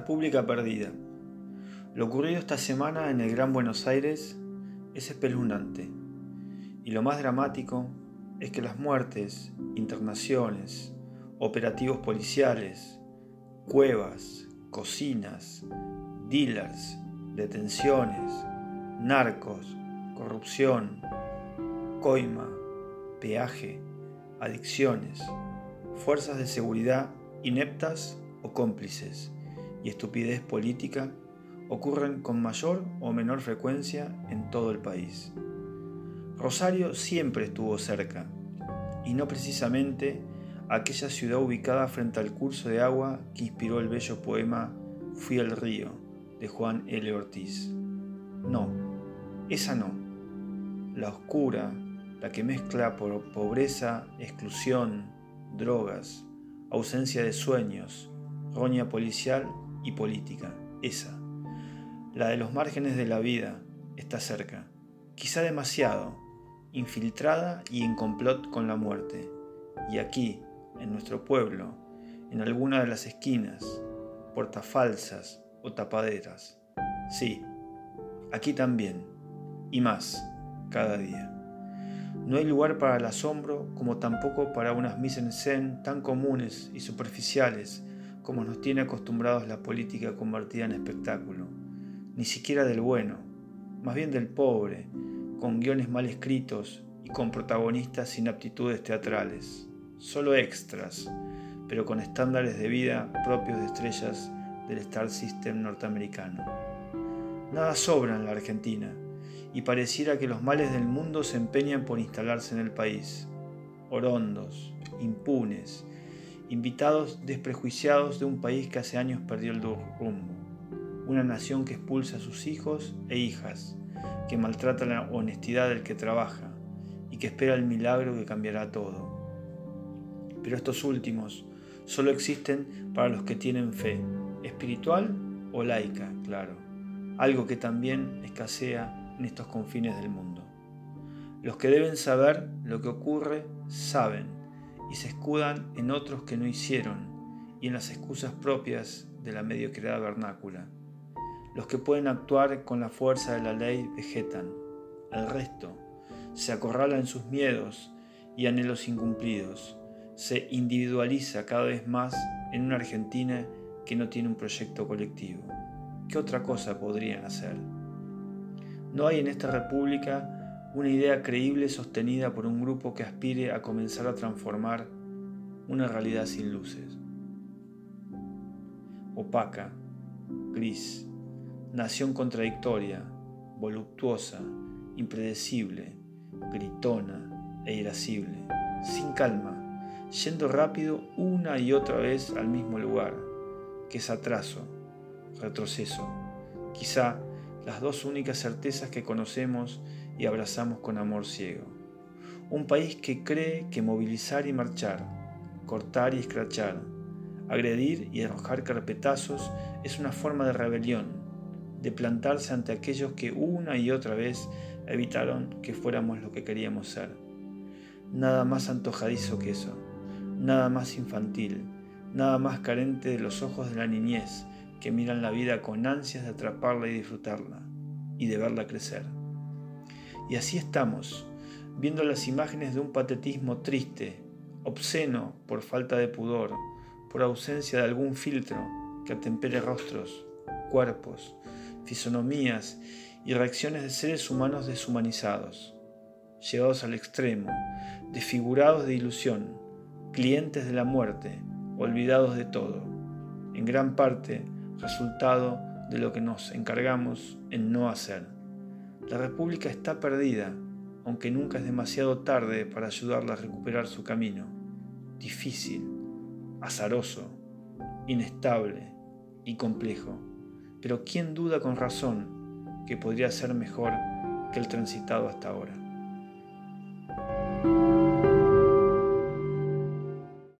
República Perdida. Lo ocurrido esta semana en el Gran Buenos Aires es espeluznante. Y lo más dramático es que las muertes, internaciones, operativos policiales, cuevas, cocinas, dealers, detenciones, narcos, corrupción, coima, peaje, adicciones, fuerzas de seguridad ineptas o cómplices y estupidez política ocurren con mayor o menor frecuencia en todo el país. Rosario siempre estuvo cerca, y no precisamente aquella ciudad ubicada frente al curso de agua que inspiró el bello poema Fui al río de Juan L. Ortiz. No, esa no. La oscura, la que mezcla por pobreza, exclusión, drogas, ausencia de sueños, roña policial y política, esa. La de los márgenes de la vida está cerca, quizá demasiado, infiltrada y en complot con la muerte. Y aquí, en nuestro pueblo, en alguna de las esquinas, puertas falsas o tapaderas. Sí, aquí también, y más, cada día. No hay lugar para el asombro como tampoco para unas mise en tan comunes y superficiales como nos tiene acostumbrados la política convertida en espectáculo, ni siquiera del bueno, más bien del pobre, con guiones mal escritos y con protagonistas sin aptitudes teatrales, solo extras, pero con estándares de vida propios de estrellas del Star System norteamericano. Nada sobra en la Argentina, y pareciera que los males del mundo se empeñan por instalarse en el país, orondos, impunes, invitados desprejuiciados de un país que hace años perdió el rumbo, una nación que expulsa a sus hijos e hijas, que maltrata la honestidad del que trabaja y que espera el milagro que cambiará todo. Pero estos últimos solo existen para los que tienen fe, espiritual o laica, claro, algo que también escasea en estos confines del mundo. Los que deben saber lo que ocurre saben y se escudan en otros que no hicieron y en las excusas propias de la mediocridad vernácula. Los que pueden actuar con la fuerza de la ley vegetan. El resto se acorrala en sus miedos y anhelos incumplidos. Se individualiza cada vez más en una Argentina que no tiene un proyecto colectivo. ¿Qué otra cosa podrían hacer? No hay en esta república una idea creíble sostenida por un grupo que aspire a comenzar a transformar una realidad sin luces. Opaca, gris, nación contradictoria, voluptuosa, impredecible, gritona e irascible, sin calma, yendo rápido una y otra vez al mismo lugar, que es atraso, retroceso, quizá las dos únicas certezas que conocemos y abrazamos con amor ciego. Un país que cree que movilizar y marchar, cortar y escrachar, agredir y arrojar carpetazos es una forma de rebelión, de plantarse ante aquellos que una y otra vez evitaron que fuéramos lo que queríamos ser. Nada más antojadizo que eso, nada más infantil, nada más carente de los ojos de la niñez que miran la vida con ansias de atraparla y disfrutarla, y de verla crecer. Y así estamos, viendo las imágenes de un patetismo triste, obsceno por falta de pudor, por ausencia de algún filtro que atempere rostros, cuerpos, fisonomías y reacciones de seres humanos deshumanizados, llevados al extremo, desfigurados de ilusión, clientes de la muerte, olvidados de todo, en gran parte resultado de lo que nos encargamos en no hacer. La República está perdida, aunque nunca es demasiado tarde para ayudarla a recuperar su camino. Difícil, azaroso, inestable y complejo. Pero ¿quién duda con razón que podría ser mejor que el transitado hasta ahora?